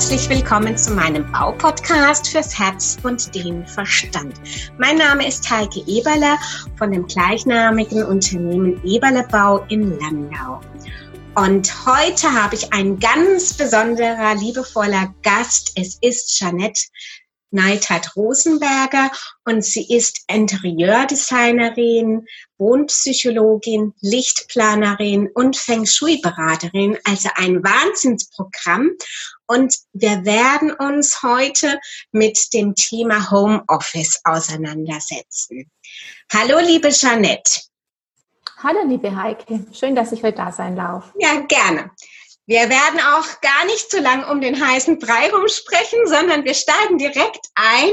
herzlich willkommen zu meinem Baupodcast fürs Herz und den Verstand. Mein Name ist Heike Eberle von dem gleichnamigen Unternehmen Eberle Bau in Landau. Und heute habe ich einen ganz besonderer, liebevoller Gast. Es ist Jeanette Neidhardt Rosenberger und sie ist Interieurdesignerin, Wohnpsychologin, Lichtplanerin und Feng Shui-Beraterin, also ein Wahnsinnsprogramm. Und wir werden uns heute mit dem Thema Homeoffice auseinandersetzen. Hallo, liebe Jeanette. Hallo, liebe Heike. Schön, dass ich heute da sein darf. Ja, gerne. Wir werden auch gar nicht zu lang um den heißen Brei rumsprechen, sondern wir steigen direkt ein,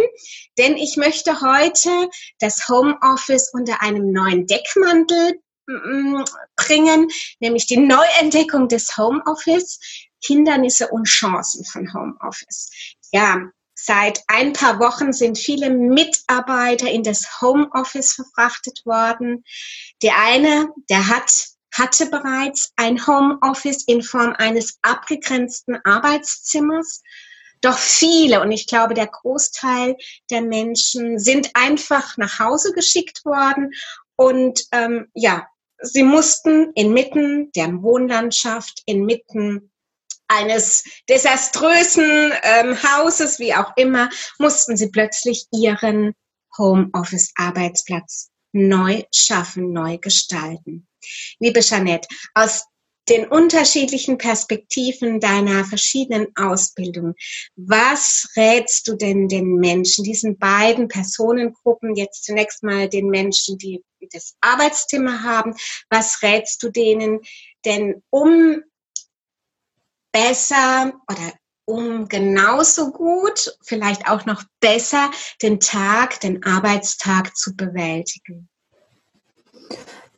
denn ich möchte heute das Homeoffice unter einem neuen Deckmantel mm, bringen, nämlich die Neuentdeckung des Homeoffice, Hindernisse und Chancen von Homeoffice. Ja, seit ein paar Wochen sind viele Mitarbeiter in das Homeoffice verfrachtet worden. Der eine, der hat hatte bereits ein Homeoffice in Form eines abgegrenzten Arbeitszimmers. Doch viele, und ich glaube, der Großteil der Menschen sind einfach nach Hause geschickt worden und ähm, ja, sie mussten inmitten der Wohnlandschaft, inmitten eines desaströsen ähm, Hauses, wie auch immer, mussten sie plötzlich ihren Homeoffice-Arbeitsplatz neu schaffen, neu gestalten. Liebe Jeanette, aus den unterschiedlichen Perspektiven deiner verschiedenen Ausbildung. Was rätst du denn den Menschen, diesen beiden Personengruppen, jetzt zunächst mal den Menschen, die das Arbeitszimmer haben, was rätst du denen denn, um besser oder um genauso gut, vielleicht auch noch besser den Tag, den Arbeitstag zu bewältigen?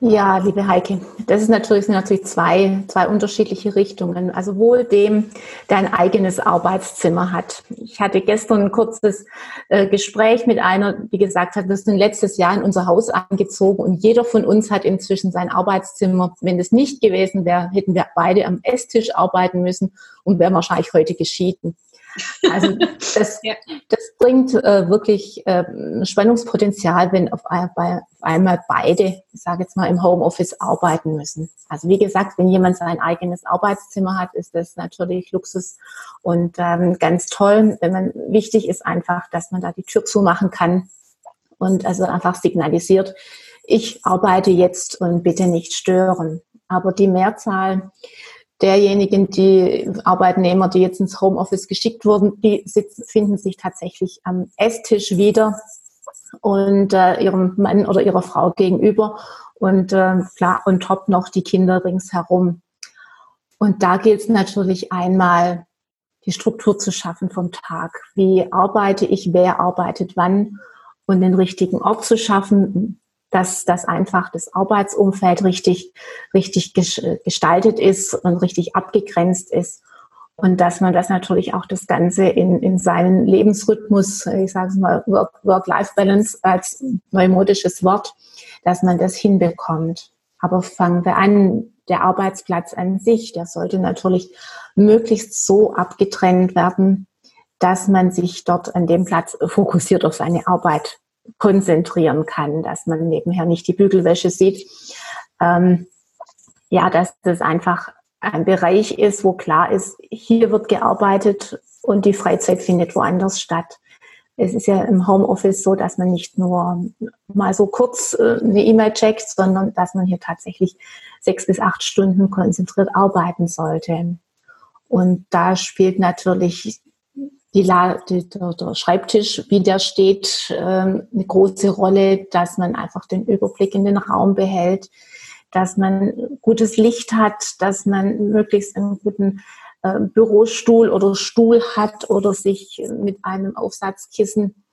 Ja, liebe Heike, das ist natürlich, sind natürlich zwei, zwei unterschiedliche Richtungen. Also wohl dem, der ein eigenes Arbeitszimmer hat. Ich hatte gestern ein kurzes äh, Gespräch mit einer, die gesagt hat, wir sind letztes Jahr in unser Haus eingezogen und jeder von uns hat inzwischen sein Arbeitszimmer. Wenn das nicht gewesen wäre, hätten wir beide am Esstisch arbeiten müssen und wären wahrscheinlich heute geschieden. Also das, ja. das bringt äh, wirklich äh, Spannungspotenzial, wenn auf, auf, einmal beide, ich sage jetzt mal, im Homeoffice arbeiten müssen. Also wie gesagt, wenn jemand sein eigenes Arbeitszimmer hat, ist das natürlich Luxus und ähm, ganz toll. Wenn man wichtig ist einfach, dass man da die Tür zumachen kann und also einfach signalisiert, ich arbeite jetzt und bitte nicht stören. Aber die Mehrzahl derjenigen, die Arbeitnehmer, die jetzt ins Homeoffice geschickt wurden, die sitzen, finden sich tatsächlich am Esstisch wieder und äh, ihrem Mann oder ihrer Frau gegenüber und äh, klar und top noch die Kinder ringsherum. Und da gilt es natürlich einmal, die Struktur zu schaffen vom Tag. Wie arbeite ich, wer arbeitet wann und den richtigen Ort zu schaffen, dass das einfach das Arbeitsumfeld richtig, richtig gestaltet ist und richtig abgegrenzt ist. Und dass man das natürlich auch das Ganze in, in seinen Lebensrhythmus, ich sage es mal, Work-Life-Balance als neumodisches Wort, dass man das hinbekommt. Aber fangen wir an, der Arbeitsplatz an sich, der sollte natürlich möglichst so abgetrennt werden, dass man sich dort an dem Platz fokussiert auf seine Arbeit konzentrieren kann, dass man nebenher nicht die Bügelwäsche sieht. Ähm, ja, dass das einfach ein Bereich ist, wo klar ist, hier wird gearbeitet und die Freizeit findet woanders statt. Es ist ja im Homeoffice so, dass man nicht nur mal so kurz äh, eine E-Mail checkt, sondern dass man hier tatsächlich sechs bis acht Stunden konzentriert arbeiten sollte. Und da spielt natürlich die, die, der, Schreibtisch, wie der steht, ähm, eine große Rolle, dass man einfach den Überblick in den Raum behält, dass man gutes Licht hat, dass man möglichst einen guten äh, Bürostuhl oder Stuhl hat oder sich mit einem Aufsatzkissen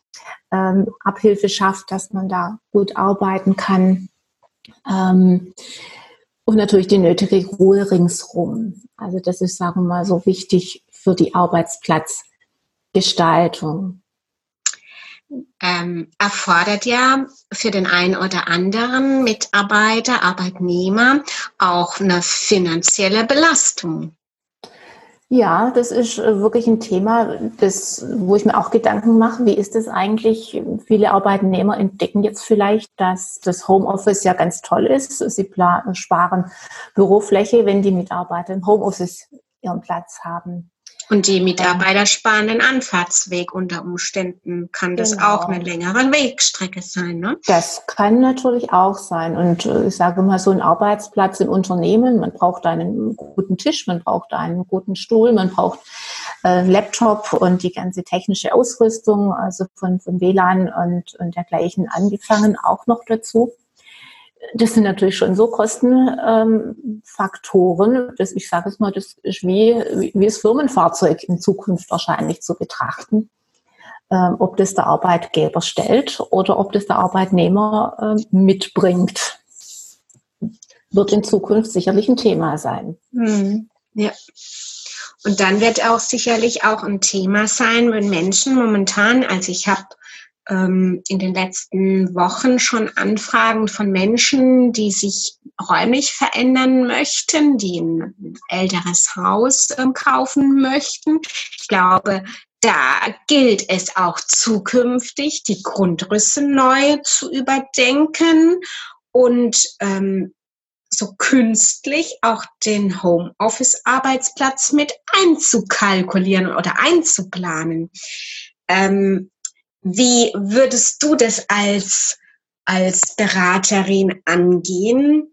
ähm, Abhilfe schafft, dass man da gut arbeiten kann. Ähm, und natürlich die nötige Ruhe ringsrum. Also das ist, sagen wir mal, so wichtig für die Arbeitsplatz. Gestaltung? Ähm, erfordert ja für den einen oder anderen Mitarbeiter, Arbeitnehmer auch eine finanzielle Belastung. Ja, das ist äh, wirklich ein Thema, das, wo ich mir auch Gedanken mache, wie ist es eigentlich? Viele Arbeitnehmer entdecken jetzt vielleicht, dass das Homeoffice ja ganz toll ist. Sie sparen Bürofläche, wenn die Mitarbeiter im Homeoffice ihren Platz haben. Und die Mitarbeiter sparen den Anfahrtsweg unter Umständen. Kann das genau. auch eine längere Wegstrecke sein, ne? Das kann natürlich auch sein. Und äh, ich sage mal, so ein Arbeitsplatz im Unternehmen, man braucht einen guten Tisch, man braucht einen guten Stuhl, man braucht äh, Laptop und die ganze technische Ausrüstung, also von, von WLAN und, und dergleichen angefangen auch noch dazu das sind natürlich schon so Kostenfaktoren, ähm, dass ich sage es mal, das ist wie, wie das Firmenfahrzeug in Zukunft wahrscheinlich zu betrachten. Ähm, ob das der Arbeitgeber stellt oder ob das der Arbeitnehmer ähm, mitbringt, wird in Zukunft sicherlich ein Thema sein. Mhm. Ja. Und dann wird auch sicherlich auch ein Thema sein, wenn Menschen momentan, also ich habe ähm, in den letzten Wochen schon Anfragen von Menschen, die sich räumlich verändern möchten, die ein älteres Haus ähm, kaufen möchten. Ich glaube, da gilt es auch zukünftig, die Grundrisse neu zu überdenken und ähm, so künstlich auch den Homeoffice-Arbeitsplatz mit einzukalkulieren oder einzuplanen. Ähm, wie würdest du das als, als Beraterin angehen?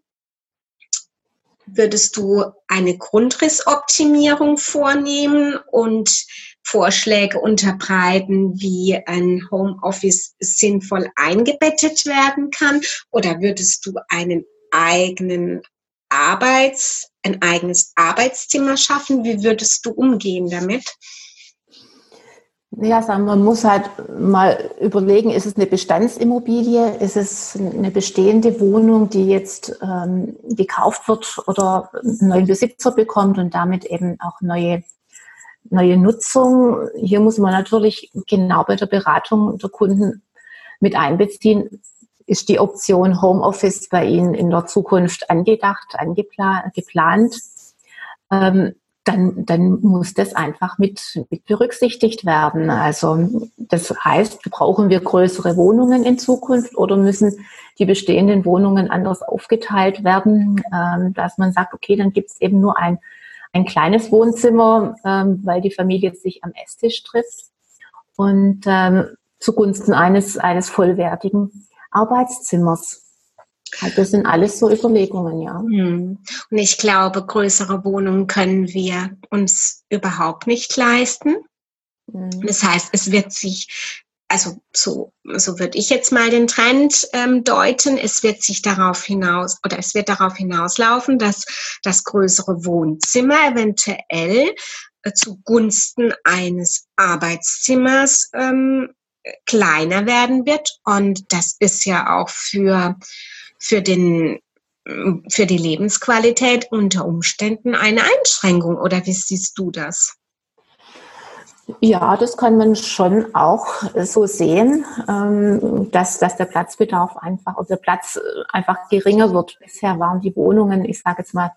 Würdest du eine Grundrissoptimierung vornehmen und Vorschläge unterbreiten, wie ein Homeoffice sinnvoll eingebettet werden kann? Oder würdest du einen eigenen Arbeits, ein eigenes Arbeitszimmer schaffen? Wie würdest du umgehen damit? Ja, sagen, man muss halt mal überlegen, ist es eine Bestandsimmobilie, ist es eine bestehende Wohnung, die jetzt ähm, gekauft wird oder einen neuen Besitzer bekommt und damit eben auch neue, neue Nutzung. Hier muss man natürlich genau bei der Beratung der Kunden mit einbeziehen. Ist die Option Homeoffice bei Ihnen in der Zukunft angedacht, angeplant, geplant? Ähm, dann, dann muss das einfach mit, mit berücksichtigt werden. Also das heißt, brauchen wir größere Wohnungen in Zukunft oder müssen die bestehenden Wohnungen anders aufgeteilt werden, ähm, dass man sagt, okay, dann gibt es eben nur ein, ein kleines Wohnzimmer, ähm, weil die Familie sich am Esstisch trifft und ähm, zugunsten eines, eines vollwertigen Arbeitszimmers. Also das sind alles so Überlegungen, ja. Hm. Und ich glaube, größere Wohnungen können wir uns überhaupt nicht leisten. Mhm. Das heißt, es wird sich, also so, so würde ich jetzt mal den Trend ähm, deuten, es wird sich darauf hinaus oder es wird darauf hinauslaufen, dass das größere Wohnzimmer eventuell äh, zugunsten eines Arbeitszimmers ähm, kleiner werden wird. Und das ist ja auch für für den für die Lebensqualität unter Umständen eine Einschränkung oder wie siehst du das? Ja, das kann man schon auch so sehen, ähm, dass, dass der Platzbedarf einfach, oder der Platz einfach geringer wird. Bisher waren die Wohnungen, ich sage jetzt mal,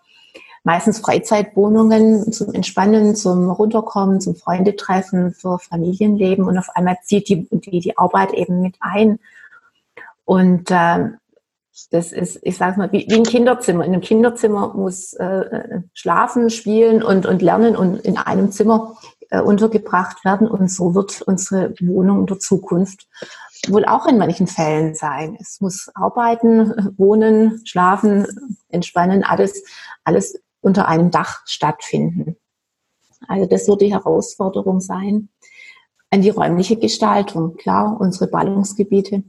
meistens Freizeitwohnungen zum Entspannen, zum Runterkommen, zum Freundetreffen, für Familienleben und auf einmal zieht die, die, die Arbeit eben mit ein. Und äh, das ist, ich sage mal, wie, wie ein Kinderzimmer. In einem Kinderzimmer muss äh, schlafen, spielen und, und lernen und in einem Zimmer äh, untergebracht werden. Und so wird unsere Wohnung in der Zukunft wohl auch in manchen Fällen sein. Es muss arbeiten, wohnen, schlafen, entspannen, alles, alles unter einem Dach stattfinden. Also das wird die Herausforderung sein. An die räumliche Gestaltung. Klar, unsere Ballungsgebiete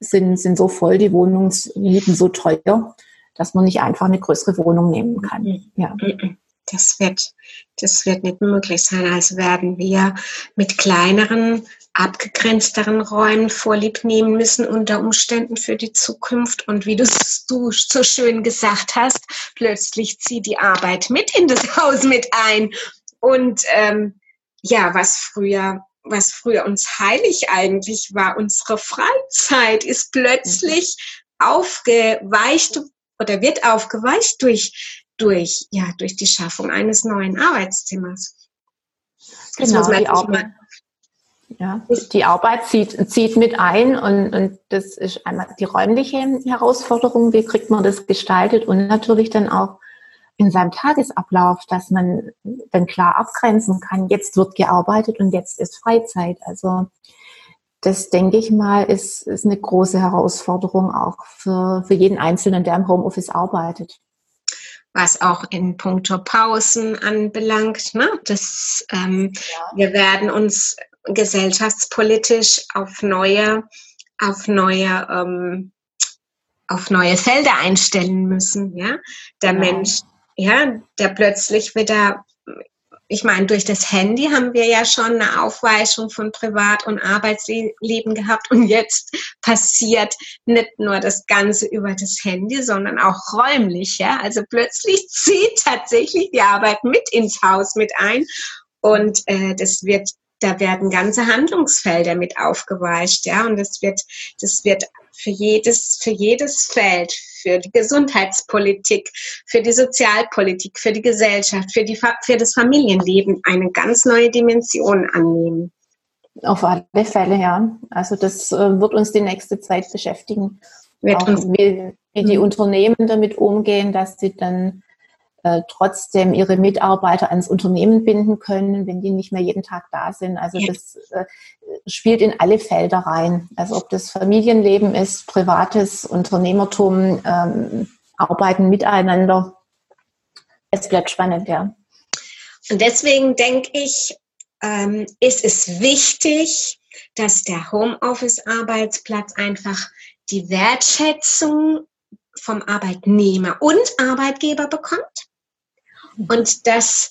sind, sind so voll, die Wohnungsmieten so teuer, dass man nicht einfach eine größere Wohnung nehmen kann. Mhm. Ja. Mhm. Das wird, das wird nicht möglich sein. Also werden wir mit kleineren, abgegrenzteren Räumen Vorlieb nehmen müssen unter Umständen für die Zukunft. Und wie du, du so schön gesagt hast, plötzlich zieht die Arbeit mit in das Haus mit ein. Und ähm, ja, was früher was früher uns heilig eigentlich war, unsere Freizeit, ist plötzlich mhm. aufgeweicht oder wird aufgeweicht durch, durch, ja, durch die Schaffung eines neuen Arbeitszimmers. Genau, die Arbeit, ja, die Arbeit zieht, zieht mit ein und, und das ist einmal die räumliche Herausforderung, wie kriegt man das gestaltet und natürlich dann auch in seinem Tagesablauf, dass man dann klar abgrenzen kann, jetzt wird gearbeitet und jetzt ist Freizeit. Also das denke ich mal, ist, ist eine große Herausforderung auch für, für jeden Einzelnen, der im Homeoffice arbeitet was auch in puncto Pausen anbelangt. Ne? Das, ähm, ja. Wir werden uns gesellschaftspolitisch auf neue, auf neue, ähm, auf neue Felder einstellen müssen. Ja? Der ja. Mensch, ja, der plötzlich wieder ich meine, durch das Handy haben wir ja schon eine Aufweichung von Privat- und Arbeitsleben gehabt und jetzt passiert nicht nur das Ganze über das Handy, sondern auch räumlich. Ja? Also plötzlich zieht tatsächlich die Arbeit mit ins Haus mit ein und äh, das wird da werden ganze Handlungsfelder mit aufgeweicht, ja, und das wird, das wird für jedes, für jedes Feld, für die Gesundheitspolitik, für die Sozialpolitik, für die Gesellschaft, für, die, für das Familienleben eine ganz neue Dimension annehmen. Auf alle Fälle, ja. Also das äh, wird uns die nächste Zeit beschäftigen. Auch wie, wie die mhm. Unternehmen damit umgehen, dass sie dann äh, trotzdem ihre Mitarbeiter ans Unternehmen binden können, wenn die nicht mehr jeden Tag da sind. Also das äh, spielt in alle Felder rein. Also ob das Familienleben ist, privates Unternehmertum, ähm, Arbeiten miteinander. Es bleibt spannend, ja. Und deswegen denke ich, ähm, ist es wichtig, dass der Homeoffice-Arbeitsplatz einfach die Wertschätzung vom Arbeitnehmer und Arbeitgeber bekommt und dass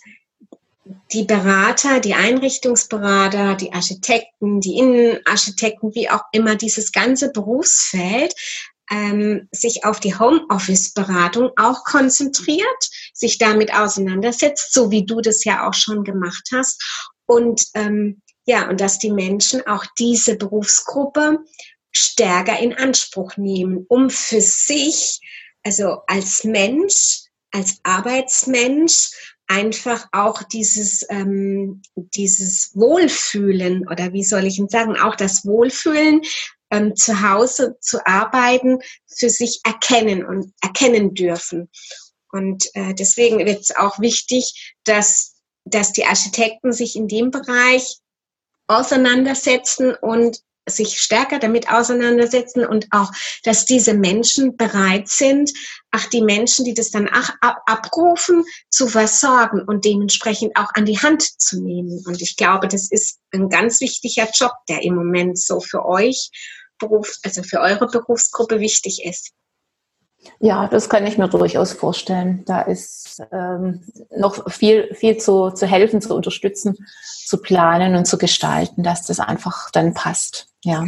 die Berater, die Einrichtungsberater, die Architekten, die Innenarchitekten, wie auch immer, dieses ganze Berufsfeld ähm, sich auf die Homeoffice-Beratung auch konzentriert, sich damit auseinandersetzt, so wie du das ja auch schon gemacht hast. Und ähm, ja, und dass die Menschen auch diese Berufsgruppe stärker in Anspruch nehmen, um für sich, also als Mensch, als Arbeitsmensch einfach auch dieses, ähm, dieses Wohlfühlen oder wie soll ich ihn sagen, auch das Wohlfühlen ähm, zu Hause zu arbeiten, für sich erkennen und erkennen dürfen. Und äh, deswegen wird es auch wichtig, dass, dass die Architekten sich in dem Bereich auseinandersetzen und sich stärker damit auseinandersetzen und auch, dass diese Menschen bereit sind, ach, die Menschen, die das dann ach, ab, abrufen, zu versorgen und dementsprechend auch an die Hand zu nehmen. Und ich glaube, das ist ein ganz wichtiger Job, der im Moment so für euch, Beruf, also für eure Berufsgruppe wichtig ist. Ja, das kann ich mir durchaus vorstellen. Da ist ähm, noch viel, viel zu, zu helfen, zu unterstützen, zu planen und zu gestalten, dass das einfach dann passt. Ja.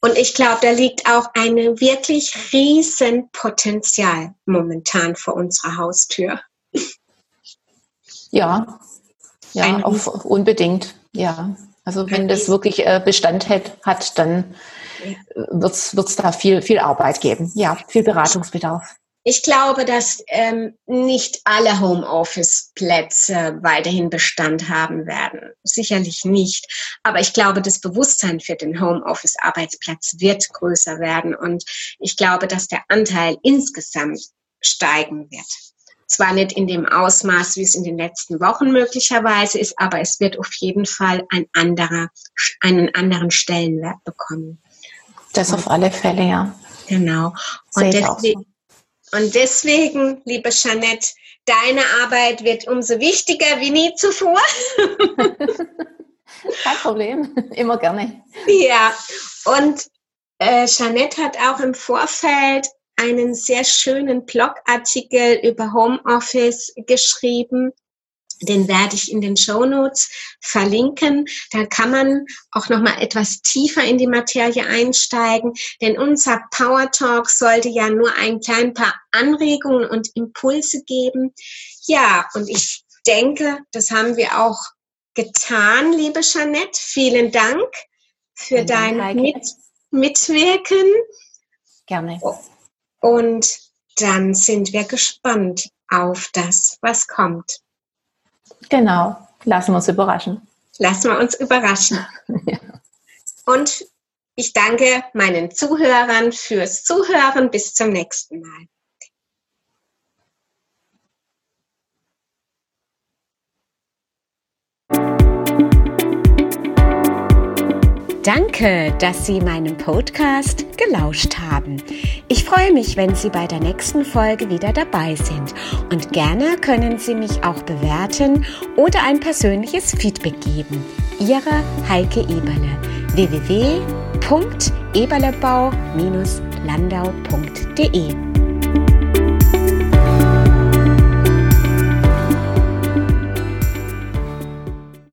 Und ich glaube, da liegt auch ein wirklich riesen Potenzial momentan vor unserer Haustür. Ja, ja, auf, unbedingt. Ja, also wenn das wirklich äh, Bestand hat, hat dann wird es da viel, viel Arbeit geben. Ja, viel Beratungsbedarf. Ich glaube, dass ähm, nicht alle Homeoffice-Plätze weiterhin Bestand haben werden. Sicherlich nicht. Aber ich glaube, das Bewusstsein für den Homeoffice-Arbeitsplatz wird größer werden. Und ich glaube, dass der Anteil insgesamt steigen wird. Zwar nicht in dem Ausmaß, wie es in den letzten Wochen möglicherweise ist, aber es wird auf jeden Fall ein anderer, einen anderen Stellenwert bekommen. Das auf alle Fälle, ja. Genau. Und deswegen, so. und deswegen, liebe Jeanette, deine Arbeit wird umso wichtiger wie nie zuvor. Kein Problem, immer gerne. Ja, und äh, Jeanette hat auch im Vorfeld einen sehr schönen Blogartikel über Homeoffice geschrieben den werde ich in den Show Notes verlinken. Da kann man auch noch mal etwas tiefer in die Materie einsteigen, denn unser Power Talk sollte ja nur ein klein paar Anregungen und Impulse geben. Ja, und ich denke, das haben wir auch getan, liebe Jeanette. Vielen Dank für dein Mit Mitwirken. Gerne. Und dann sind wir gespannt auf das, was kommt. Genau, lassen wir uns überraschen. Lassen wir uns überraschen. Ja. Und ich danke meinen Zuhörern fürs Zuhören. Bis zum nächsten Mal. Danke, dass Sie meinem Podcast gelauscht haben. Ich freue mich, wenn Sie bei der nächsten Folge wieder dabei sind. Und gerne können Sie mich auch bewerten oder ein persönliches Feedback geben. Ihre Heike Eberle www.eberlebau-landau.de